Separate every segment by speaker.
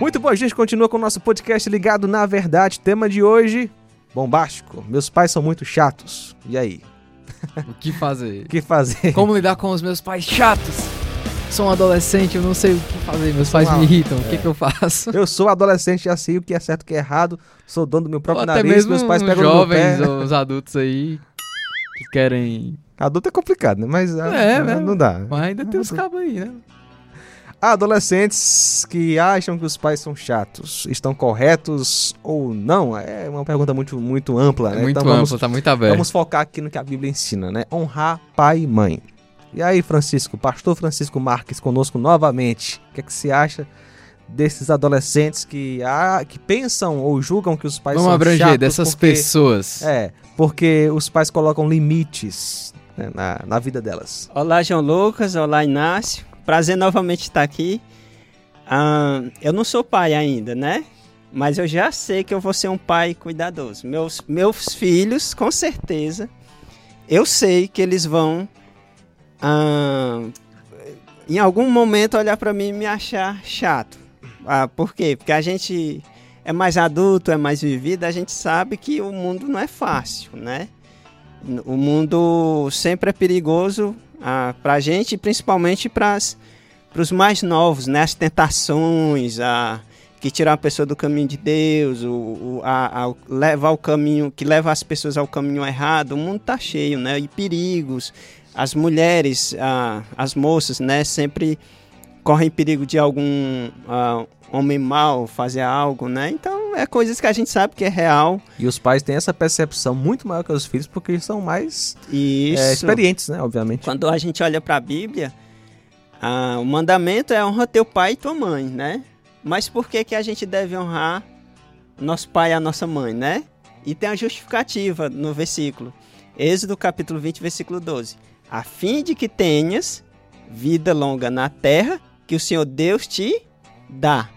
Speaker 1: Muito bom, a gente continua com o nosso podcast ligado na verdade. Tema de hoje, bombástico. Meus pais são muito chatos. E aí?
Speaker 2: O que fazer?
Speaker 1: O que fazer?
Speaker 2: Como lidar com os meus pais chatos? Sou um adolescente, eu não sei o que fazer. Meus pais me irritam. O que,
Speaker 1: é.
Speaker 2: que eu faço?
Speaker 1: Eu sou adolescente, já sei o que é certo e o que é errado. Sou dono do meu
Speaker 2: Ou
Speaker 1: próprio
Speaker 2: até
Speaker 1: nariz.
Speaker 2: mesmo
Speaker 1: Meus pais
Speaker 2: os
Speaker 1: pegam no meu
Speaker 2: jovens,
Speaker 1: pé.
Speaker 2: ou os adultos aí que querem.
Speaker 1: Adulto é complicado, né? Mas ah,
Speaker 2: É,
Speaker 1: não,
Speaker 2: né?
Speaker 1: não dá.
Speaker 2: Mas ainda tem os cabos aí, né?
Speaker 1: Adolescentes que acham que os pais são chatos. Estão corretos ou não? É uma pergunta muito, muito ampla,
Speaker 2: É
Speaker 1: né?
Speaker 2: muito
Speaker 1: então vamos,
Speaker 2: amplo, tá muito aberto.
Speaker 1: vamos focar aqui no que a Bíblia ensina, né? Honrar pai e mãe. E aí, Francisco, pastor Francisco Marques conosco novamente. O que é que você acha desses adolescentes que, ah, que pensam ou julgam que os pais
Speaker 2: Vamos
Speaker 1: são
Speaker 2: abranger
Speaker 1: chatos
Speaker 2: dessas
Speaker 1: porque,
Speaker 2: pessoas.
Speaker 1: É, porque os pais colocam limites né, na, na vida delas.
Speaker 3: Olá, João Lucas. Olá, Inácio. Prazer novamente estar aqui. Eu não sou pai ainda, né? Mas eu já sei que eu vou ser um pai cuidadoso. Meus, meus filhos, com certeza, eu sei que eles vão, em algum momento, olhar para mim e me achar chato. Ah, por quê? Porque a gente é mais adulto, é mais vivido, a gente sabe que o mundo não é fácil, né? O mundo sempre é perigoso ah, para a gente, principalmente para os mais novos, né? As tentações, a, que tiram a pessoa do caminho de Deus, o, o, a, a, levar o caminho, que leva as pessoas ao caminho errado. O mundo tá cheio, né? E perigos. As mulheres, ah, as moças, né? Sempre correm perigo de algum ah, homem mau fazer algo, né? Então é coisas que a gente sabe que é real.
Speaker 1: E os pais têm essa percepção muito maior que os filhos porque eles são mais é, experientes, né? Obviamente.
Speaker 3: Quando a gente olha para a Bíblia, ah, o mandamento é honra teu pai e tua mãe, né? Mas por que, que a gente deve honrar nosso pai e a nossa mãe, né? E tem a justificativa no versículo. Êxodo capítulo 20, versículo 12. A fim de que tenhas vida longa na terra que o Senhor Deus te dá.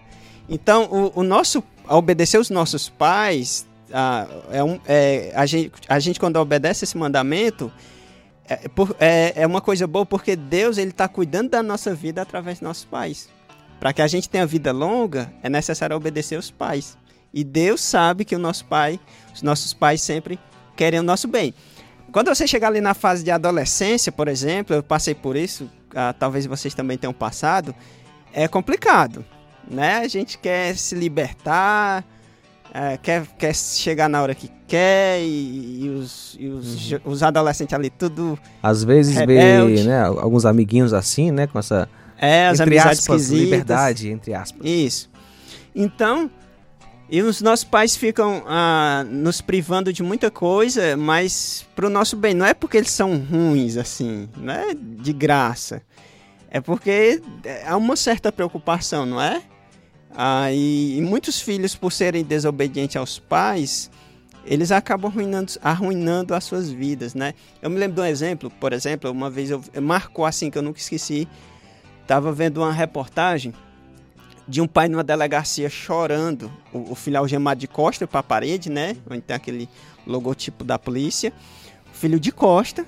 Speaker 3: Então, o, o nosso, obedecer os nossos pais, ah, é um, é, a, gente, a gente quando obedece esse mandamento, é, por- é, é uma coisa boa porque Deus ele está cuidando da nossa vida através dos nossos pais. Para que a gente tenha vida longa, é necessário obedecer os pais. E Deus sabe que o nosso pai, os nossos pais sempre querem o nosso bem. Quando você chegar ali na fase de adolescência, por exemplo, eu passei por isso, ah, talvez vocês também tenham passado, é complicado, né? A gente quer se libertar, é, quer, quer chegar na hora que quer e, e os, e os, jo- os adolescentes ali tudo
Speaker 1: Às vezes
Speaker 3: Rebelde.
Speaker 1: vê né, alguns amiguinhos assim, né? Com essa
Speaker 3: é as
Speaker 1: entre aspas,
Speaker 3: esquisitas.
Speaker 1: liberdade, entre aspas.
Speaker 3: Isso. Então, e os nossos pais ficam ah, nos privando de muita coisa, mas pro nosso bem. Não é porque eles são ruins, assim, não é de graça. É porque há uma certa preocupação, não é? Ah, e, muitos filhos, por serem desobedientes aos pais, eles acabam arruinando, arruinando as suas vidas, né? Eu me lembro de um exemplo, por exemplo, uma vez eu marcou assim que eu nunca esqueci. Tava vendo uma reportagem de um pai numa delegacia chorando, o, o filho algemado de costa para a parede, né? Onde tem aquele logotipo da polícia. O filho de costa,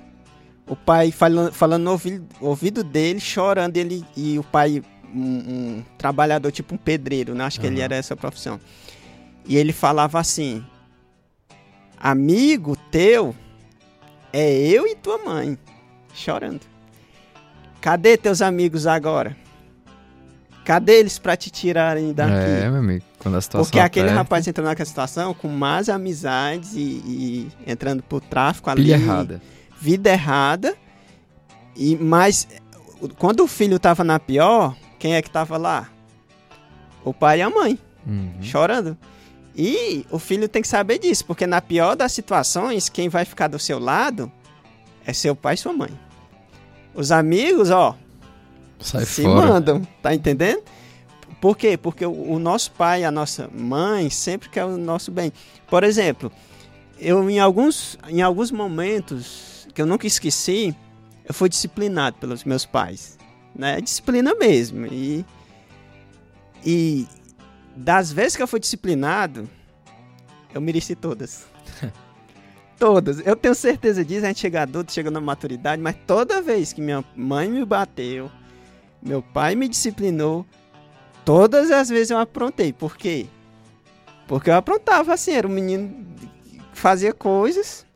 Speaker 3: o pai falando, falando no ouvido, ouvido dele, chorando, ele e o pai, um, um trabalhador, tipo um pedreiro, né? Acho que ele era essa profissão. E ele falava assim: Amigo teu é eu e tua mãe, chorando. Cadê teus amigos agora? Cadê eles pra te tirarem daqui?
Speaker 2: É, meu amigo. Quando a situação
Speaker 3: Porque aquele rapaz entrou naquela situação com más amizades e, e entrando pro tráfico ali.
Speaker 2: pilha errada.
Speaker 3: Vida errada. E mas quando o filho tava na pior, quem é que tava lá? O pai e a mãe,
Speaker 2: Uhum.
Speaker 3: chorando. E o filho tem que saber disso, porque na pior das situações, quem vai ficar do seu lado é seu pai e sua mãe. Os amigos, ó,
Speaker 2: Sai
Speaker 3: se
Speaker 2: fora.
Speaker 3: mandam, tá entendendo? Por quê? Porque o, o nosso pai e a nossa mãe sempre quer o nosso bem. Por exemplo, eu em alguns, em alguns momentos que eu nunca esqueci, eu fui disciplinado pelos meus pais, né? Disciplina mesmo. E, e das vezes que eu fui disciplinado, eu mereci todas. todas. Eu tenho certeza disso, a gente chega adulto, chega na maturidade, mas toda vez que minha mãe me bateu, meu pai me disciplinou, Todas as vezes eu aprontei. Por quê? Porque eu aprontava assim, era um menino que fazia coisas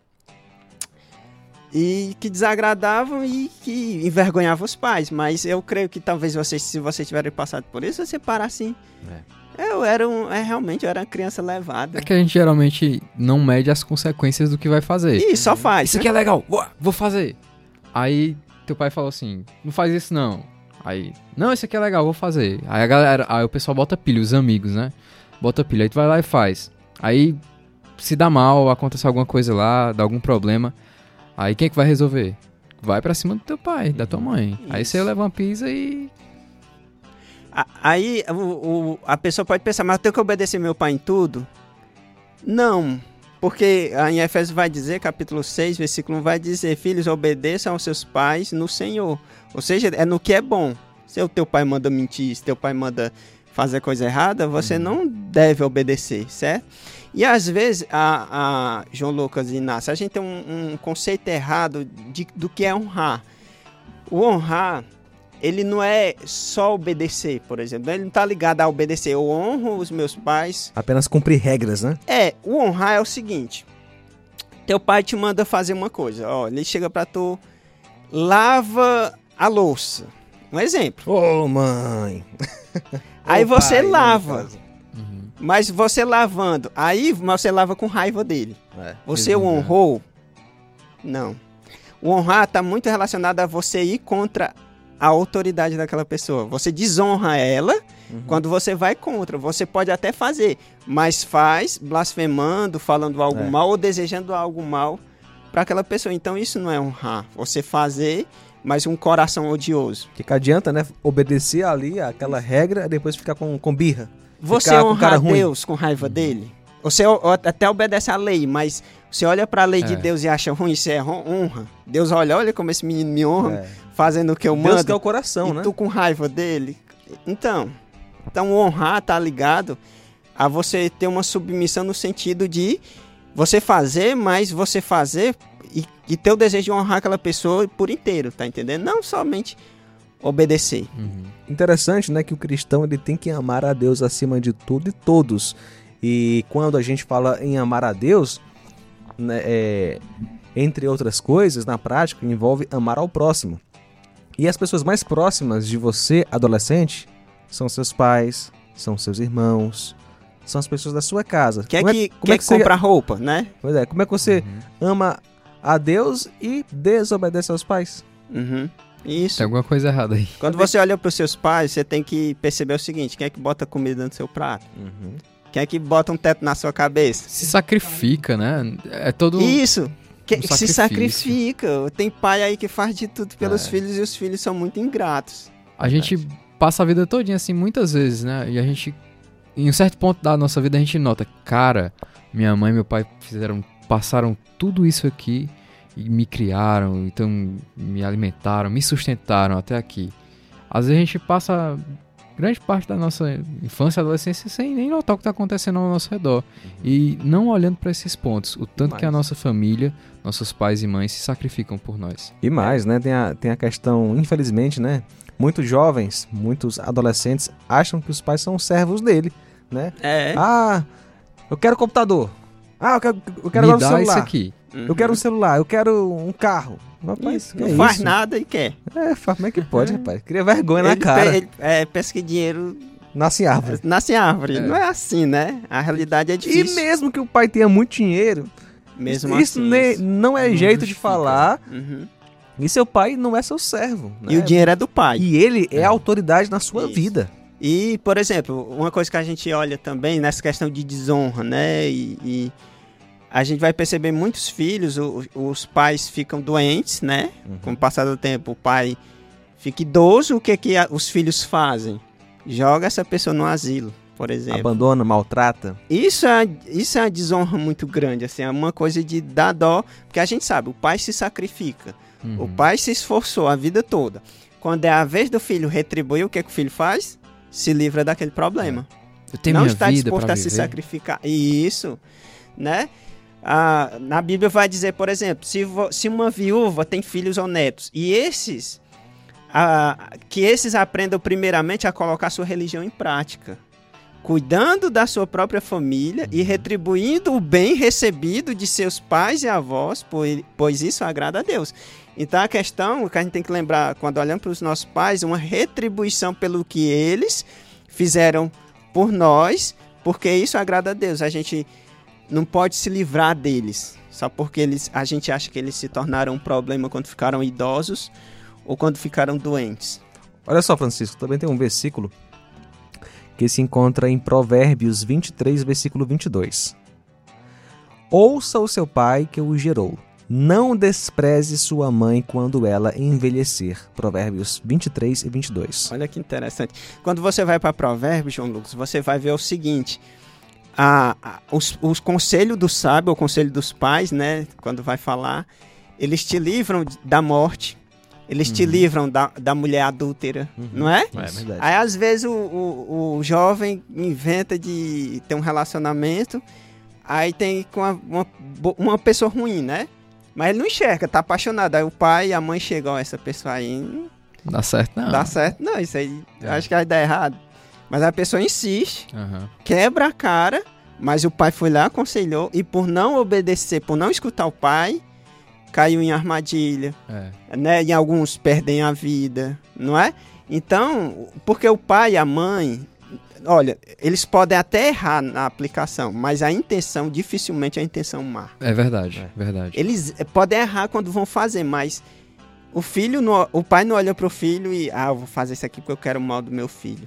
Speaker 3: e que desagradavam e que envergonhavam os pais. Mas eu creio que talvez vocês, se vocês tiverem passado por isso, você parar assim. Eu era um, é, realmente eu era uma criança levada.
Speaker 4: É que a gente geralmente não mede as consequências do que vai fazer.
Speaker 3: E só faz.
Speaker 4: Isso aqui é legal, vou- vou fazer. Aí teu pai falou assim: não faz isso não. Aí, não, isso aqui é legal, vou fazer. Aí a galera, aí o pessoal bota pilha, os amigos, né? Bota pilha, aí tu vai lá e faz. Aí se dá mal, acontece alguma coisa lá, dá algum problema. Aí quem é que vai resolver? Vai pra cima do teu pai, da tua mãe. Aí você
Speaker 3: Isso.
Speaker 4: leva uma pizza e.
Speaker 3: A- Aí o, o- a pessoa pode pensar, mas eu tenho que obedecer meu pai em tudo? Não, porque em Efésios vai dizer, capítulo 6, versículo 1, vai dizer, filhos, obedeçam aos seus pais no Senhor. Ou seja, é no que é bom. Se o teu pai manda mentir, se teu pai manda fazer coisa errada, você não deve obedecer, certo? E às vezes, a, a João Lucas e Inácio, a gente tem um, um conceito errado de- do que é honrar. O honrar ele não é só obedecer, por exemplo. Ele não tá ligado a obedecer. Eu honro os meus pais.
Speaker 1: Apenas cumprir regras, né?
Speaker 3: É, o honrar é o seguinte. Teu pai te manda fazer uma coisa. Ó, ele chega pra tu, lava a louça. Um exemplo.
Speaker 1: Ô, mãe.
Speaker 3: Aí
Speaker 1: Ô,
Speaker 3: você
Speaker 1: no
Speaker 3: lava.
Speaker 4: Uhum.
Speaker 3: Mas você lavando, aí você lava com raiva dele.
Speaker 1: É.
Speaker 3: Você o
Speaker 4: Uhum.
Speaker 3: honrou? Não. O honrar está muito relacionado a você ir contra a autoridade daquela pessoa. Você desonra ela
Speaker 1: Uhum.
Speaker 3: quando você vai contra. Você pode até fazer, mas faz blasfemando, falando algo
Speaker 1: É.
Speaker 3: mal ou desejando algo mal para aquela pessoa. Então isso não é honrar. Você fazer, mas um coração odioso.
Speaker 1: Que que adianta, né? Obedecer ali aquela regra e depois ficar com, com birra.
Speaker 3: Você
Speaker 1: com
Speaker 3: honra
Speaker 1: cara
Speaker 3: a
Speaker 1: ruim.
Speaker 3: Deus com raiva dele? Você até obedece à lei, mas você olha para a lei de
Speaker 4: É.
Speaker 3: Deus e acha ruim, isso é hon- honra. Deus olha, olha como esse menino me honra,
Speaker 1: É.
Speaker 3: fazendo o que eu
Speaker 1: Deus
Speaker 3: mando.
Speaker 1: que é o coração,
Speaker 3: e
Speaker 1: né?
Speaker 3: tu com raiva dele. Então, então honrar tá ligado a você ter uma submissão no sentido de você fazer, mas você fazer e, e ter o desejo de honrar aquela pessoa por inteiro, tá entendendo? Não somente obedecer.
Speaker 4: Uhum.
Speaker 1: Interessante, né, que o cristão ele tem que amar a Deus acima de tudo e todos. E quando a gente fala em amar a Deus, né, é, entre outras coisas, na prática, envolve amar ao próximo. E as pessoas mais próximas de você, adolescente, são seus pais, são seus irmãos, são as pessoas da sua casa.
Speaker 3: Quer
Speaker 1: Como é-
Speaker 3: que,
Speaker 1: como
Speaker 3: quer
Speaker 1: é
Speaker 3: que
Speaker 1: você-
Speaker 3: comprar roupa, né?
Speaker 1: Pois é, como é que você
Speaker 4: Uhum.
Speaker 1: ama a Deus e desobedece aos pais?
Speaker 3: Uhum. Isso.
Speaker 4: Tem alguma coisa errada aí.
Speaker 3: Quando você olha para os seus pais, você tem que perceber o seguinte: quem é que bota comida no seu prato? Quem é que bota um teto na sua cabeça?
Speaker 4: Se sacrifica, né? É todo.
Speaker 3: Isso. Que,
Speaker 4: um
Speaker 3: se sacrifica. Tem pai aí que faz de tudo pelos
Speaker 1: É.
Speaker 3: filhos e os filhos são muito ingratos.
Speaker 4: A gente passa a vida todinha assim muitas vezes, né? E a gente, em um certo ponto da nossa vida, a gente nota, cara, minha mãe e meu pai fizeram, passaram tudo isso aqui e me criaram, então me alimentaram, me sustentaram até aqui. Às vezes a gente passa grande parte da nossa infância e adolescência sem nem notar o que está acontecendo ao nosso redor. E não olhando para esses pontos, o tanto que a nossa família, nossos pais e mães se sacrificam por nós.
Speaker 1: E mais, né? Tem a, tem a questão, infelizmente, né? Muitos jovens, muitos adolescentes acham que os pais são servos dele, né?
Speaker 3: É.
Speaker 1: Ah, eu quero computador. Ah, eu quero, eu quero
Speaker 4: me
Speaker 1: agora um
Speaker 4: dá isso
Speaker 1: celular.
Speaker 4: aqui.
Speaker 1: Eu quero um celular, eu quero um carro. Rapaz,
Speaker 3: Isso,
Speaker 1: que
Speaker 3: não
Speaker 1: é
Speaker 3: faz
Speaker 1: isso?
Speaker 3: nada e quer.
Speaker 1: É, fa- como é que pode, rapaz? Cria vergonha na
Speaker 3: Ele pe-
Speaker 1: cara.
Speaker 3: ele- é, pensa que dinheiro
Speaker 1: Nasce em árvore.
Speaker 3: nasce em árvore.
Speaker 4: É.
Speaker 3: Não é assim, né? A realidade é
Speaker 1: E
Speaker 3: difícil.
Speaker 1: mesmo que o pai tenha muito dinheiro,
Speaker 3: mesmo
Speaker 1: isso
Speaker 3: assim.
Speaker 1: ne-
Speaker 3: isso.
Speaker 1: não é
Speaker 4: não
Speaker 1: jeito de falar.
Speaker 3: Uhum.
Speaker 1: E seu pai não é seu servo.
Speaker 3: E
Speaker 1: né?
Speaker 3: o dinheiro é do pai.
Speaker 1: E ele é,
Speaker 4: É.
Speaker 1: a autoridade na sua
Speaker 3: Isso.
Speaker 1: vida.
Speaker 3: E, por exemplo, uma coisa que a gente olha também nessa questão de desonra, né? E, e a gente vai perceber muitos filhos, o- os pais ficam doentes, né? Com o passar do tempo, o pai fica idoso, o que, que a- os filhos fazem? Joga essa pessoa no asilo, por exemplo.
Speaker 1: Abandona, maltrata.
Speaker 3: Isso é, isso é uma desonra muito grande, assim, é uma coisa de dar dó, porque a gente sabe, o pai se sacrifica, o
Speaker 4: Uhum.
Speaker 3: pai se esforçou a vida toda. Quando é a vez do filho retribuir, o que, que o filho faz? Se livra daquele problema.
Speaker 4: Eu tenho
Speaker 3: Não está disposto a se sacrificar. Isso, né? Ah, na Bíblia vai dizer, por exemplo, se, se uma viúva tem filhos ou netos, e esses a- que esses aprendam primeiramente a colocar sua religião em prática, cuidando da sua própria família e retribuindo o bem recebido de seus pais e avós, pois, pois isso agrada a Deus. Então a questão que a gente tem que lembrar quando olhamos para os nossos pais, uma retribuição pelo que eles fizeram por nós, porque isso agrada a Deus. A gente não pode se livrar deles, só porque eles, a gente acha que eles se tornaram um problema quando ficaram idosos ou quando ficaram doentes.
Speaker 1: Olha só, Francisco, também tem um versículo que se encontra em Provérbios 23, versículo 22. Ouça o seu pai que o gerou. Não despreze sua mãe quando ela envelhecer. Provérbios 23 e 22.
Speaker 3: Olha que interessante. Quando você vai para Provérbios, João Lucas, você vai ver o seguinte: a, a- os, os conselhos do sábio, o conselho dos pais, né? Quando vai falar, eles te livram da morte, eles te livram da, da mulher adúltera, não é?
Speaker 1: É verdade.
Speaker 3: Aí às vezes o, o, o jovem inventa de ter um relacionamento, aí tem com uma, uma, uma pessoa ruim, né? Mas ele não enxerga, tá apaixonado. Aí o pai e a mãe chegam, "Ó, essa pessoa aí não
Speaker 4: Dá certo, não.
Speaker 3: dá certo. Não, isso aí
Speaker 4: É.
Speaker 3: acho que vai dar errado. Mas a pessoa insiste,
Speaker 4: Aham.
Speaker 3: quebra a cara, mas o pai foi lá, aconselhou, e por não obedecer, por não escutar o pai, caiu em armadilha
Speaker 4: É.
Speaker 3: né? E alguns perdem a vida, não é? Então, porque o pai e a mãe, olha, eles podem até errar na aplicação, mas a intenção, dificilmente a intenção má.
Speaker 4: É verdade, verdade.
Speaker 3: Eles eh, podem errar quando vão fazer, mas o filho, não- o pai não olha pro filho e, ah, eu vou fazer isso aqui porque eu quero o mal do meu filho.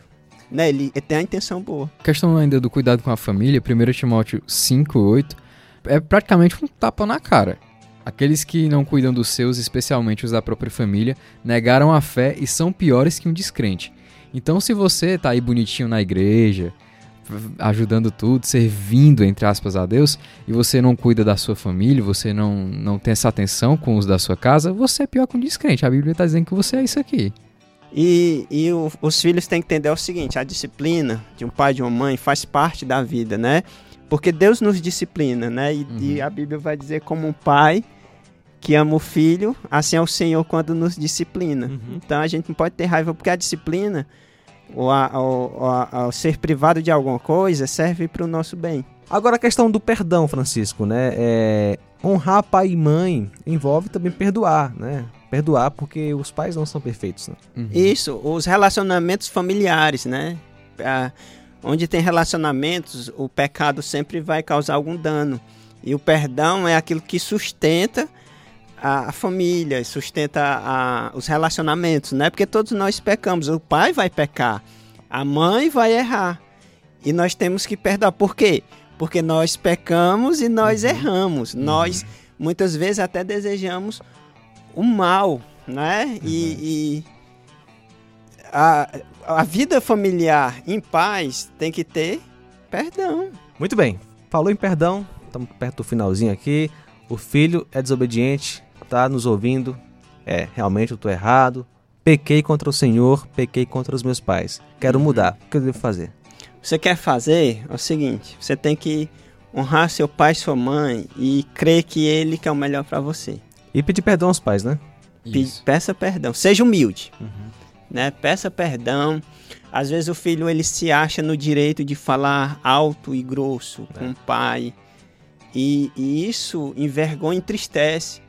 Speaker 3: Né? Ele, ele tem a intenção boa.
Speaker 4: questão ainda do cuidado com a família, 1 Timóteo 5, 8, é praticamente um tapa na cara. Aqueles que não cuidam dos seus, especialmente os da própria família, negaram a fé e são piores que um descrente. Então, se você tá aí bonitinho na igreja, ajudando tudo, servindo, entre aspas, a Deus, e você não cuida da sua família, você não, não tem essa atenção com os da sua casa, você é pior que um descrente. A Bíblia tá dizendo que você é isso aqui.
Speaker 3: E, e o- os filhos têm que entender o seguinte: a disciplina de um pai e de uma mãe faz parte da vida, né? Porque Deus nos disciplina, né? E,
Speaker 4: Uhum.
Speaker 3: e a Bíblia vai dizer como um pai que ama o filho, assim é o Senhor quando nos disciplina.
Speaker 1: Uhum.
Speaker 3: Então a gente não pode ter raiva porque a disciplina, ou a, ou- ou a- ao ser privado de alguma coisa, serve para o nosso bem.
Speaker 1: Agora a questão do perdão, Francisco, né? É, honrar pai e mãe envolve também perdoar, né? Perdoar porque os pais não são perfeitos, né?
Speaker 4: Uhum.
Speaker 3: Isso, os relacionamentos familiares, né? Ah, onde tem relacionamentos, o pecado sempre vai causar algum dano. E o perdão é aquilo que sustenta a, família, sustenta a- os relacionamentos, né? Porque todos nós pecamos. O pai vai pecar, a mãe vai errar. E nós temos que perdoar. Por quê? Porque nós pecamos e nós erramos. Nós, muitas vezes, até desejamos o mal, né? E, e a, a vida familiar em paz tem que ter perdão.
Speaker 1: Muito bem. Falou em perdão, estamos perto do finalzinho aqui. O filho é desobediente, tá nos ouvindo. É, realmente eu tô errado. Pequei contra o Senhor, pequei contra os meus pais. Quero mudar. O que eu devo fazer?
Speaker 3: Você quer fazer é o seguinte: você tem que honrar seu pai e sua mãe e crer que ele que é o melhor para você.
Speaker 1: E pedir perdão aos pais, né?
Speaker 3: Pe-. Peça perdão, seja humilde, né? Peça perdão. Às vezes o filho ele se acha no direito de falar alto e grosso com o pai. E, e isso envergonha e entristece.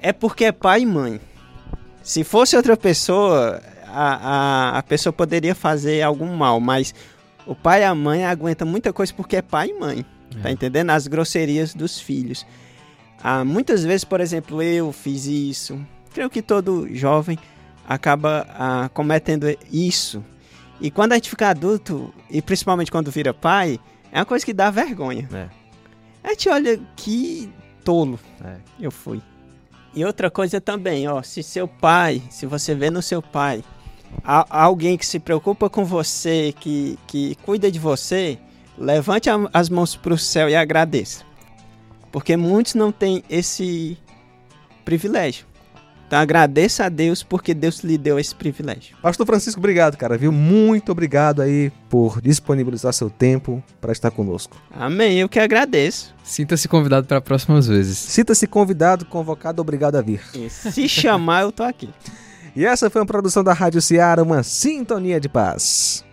Speaker 3: É porque é pai e mãe. Se fosse outra pessoa, a, a, a pessoa poderia fazer algum mal, mas o pai e a mãe aguentam muita coisa porque é pai e mãe. Tá
Speaker 4: É.
Speaker 3: entendendo? As grosserias dos filhos. Ah, muitas vezes, por exemplo, eu fiz isso. Creio que todo jovem acaba ah, cometendo isso. E quando a gente fica adulto, e principalmente quando vira pai, é uma coisa que dá vergonha.
Speaker 1: É.
Speaker 3: A gente olha que tolo
Speaker 1: É.
Speaker 3: eu fui. E outra coisa também, ó, se seu pai, se você vê no seu pai alguém que se preocupa com você, que, que cuida de você, levante a- as mãos para o céu e agradeça. Porque muitos não têm esse privilégio. Então agradeça a Deus porque Deus lhe deu esse privilégio.
Speaker 1: Pastor Francisco, obrigado, cara, viu? Muito obrigado aí por disponibilizar seu tempo para estar conosco.
Speaker 3: Amém, eu que agradeço.
Speaker 4: Sinta-se convidado para próximas vezes.
Speaker 1: Sinta-se convidado, convocado, obrigado a vir.
Speaker 3: E se chamar, eu tô aqui.
Speaker 1: E essa foi uma produção da Rádio Ceará, uma sintonia de paz.